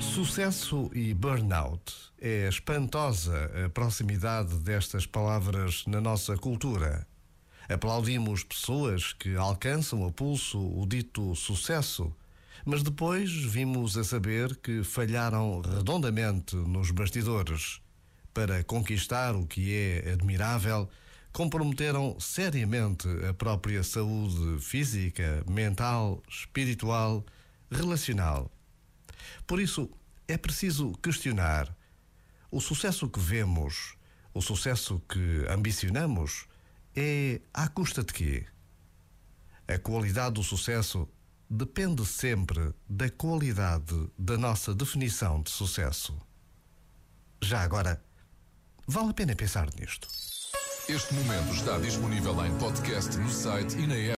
Sucesso e burnout. É espantosa a proximidade destas palavras na nossa cultura. Aplaudimos pessoas que alcançam a pulso o dito sucesso, mas depois vimos a saber que falharam redondamente nos bastidores. Para conquistar o que é admirável, comprometeram seriamente a própria saúde física, mental, espiritual, relacional. Por isso, é preciso questionar: o sucesso que vemos, o sucesso que ambicionamos, é à custa de quê? A qualidade do sucesso depende sempre da qualidade da nossa definição de sucesso. Já agora, vale a pena pensar nisto. Este momento está disponível em podcast no site e na app.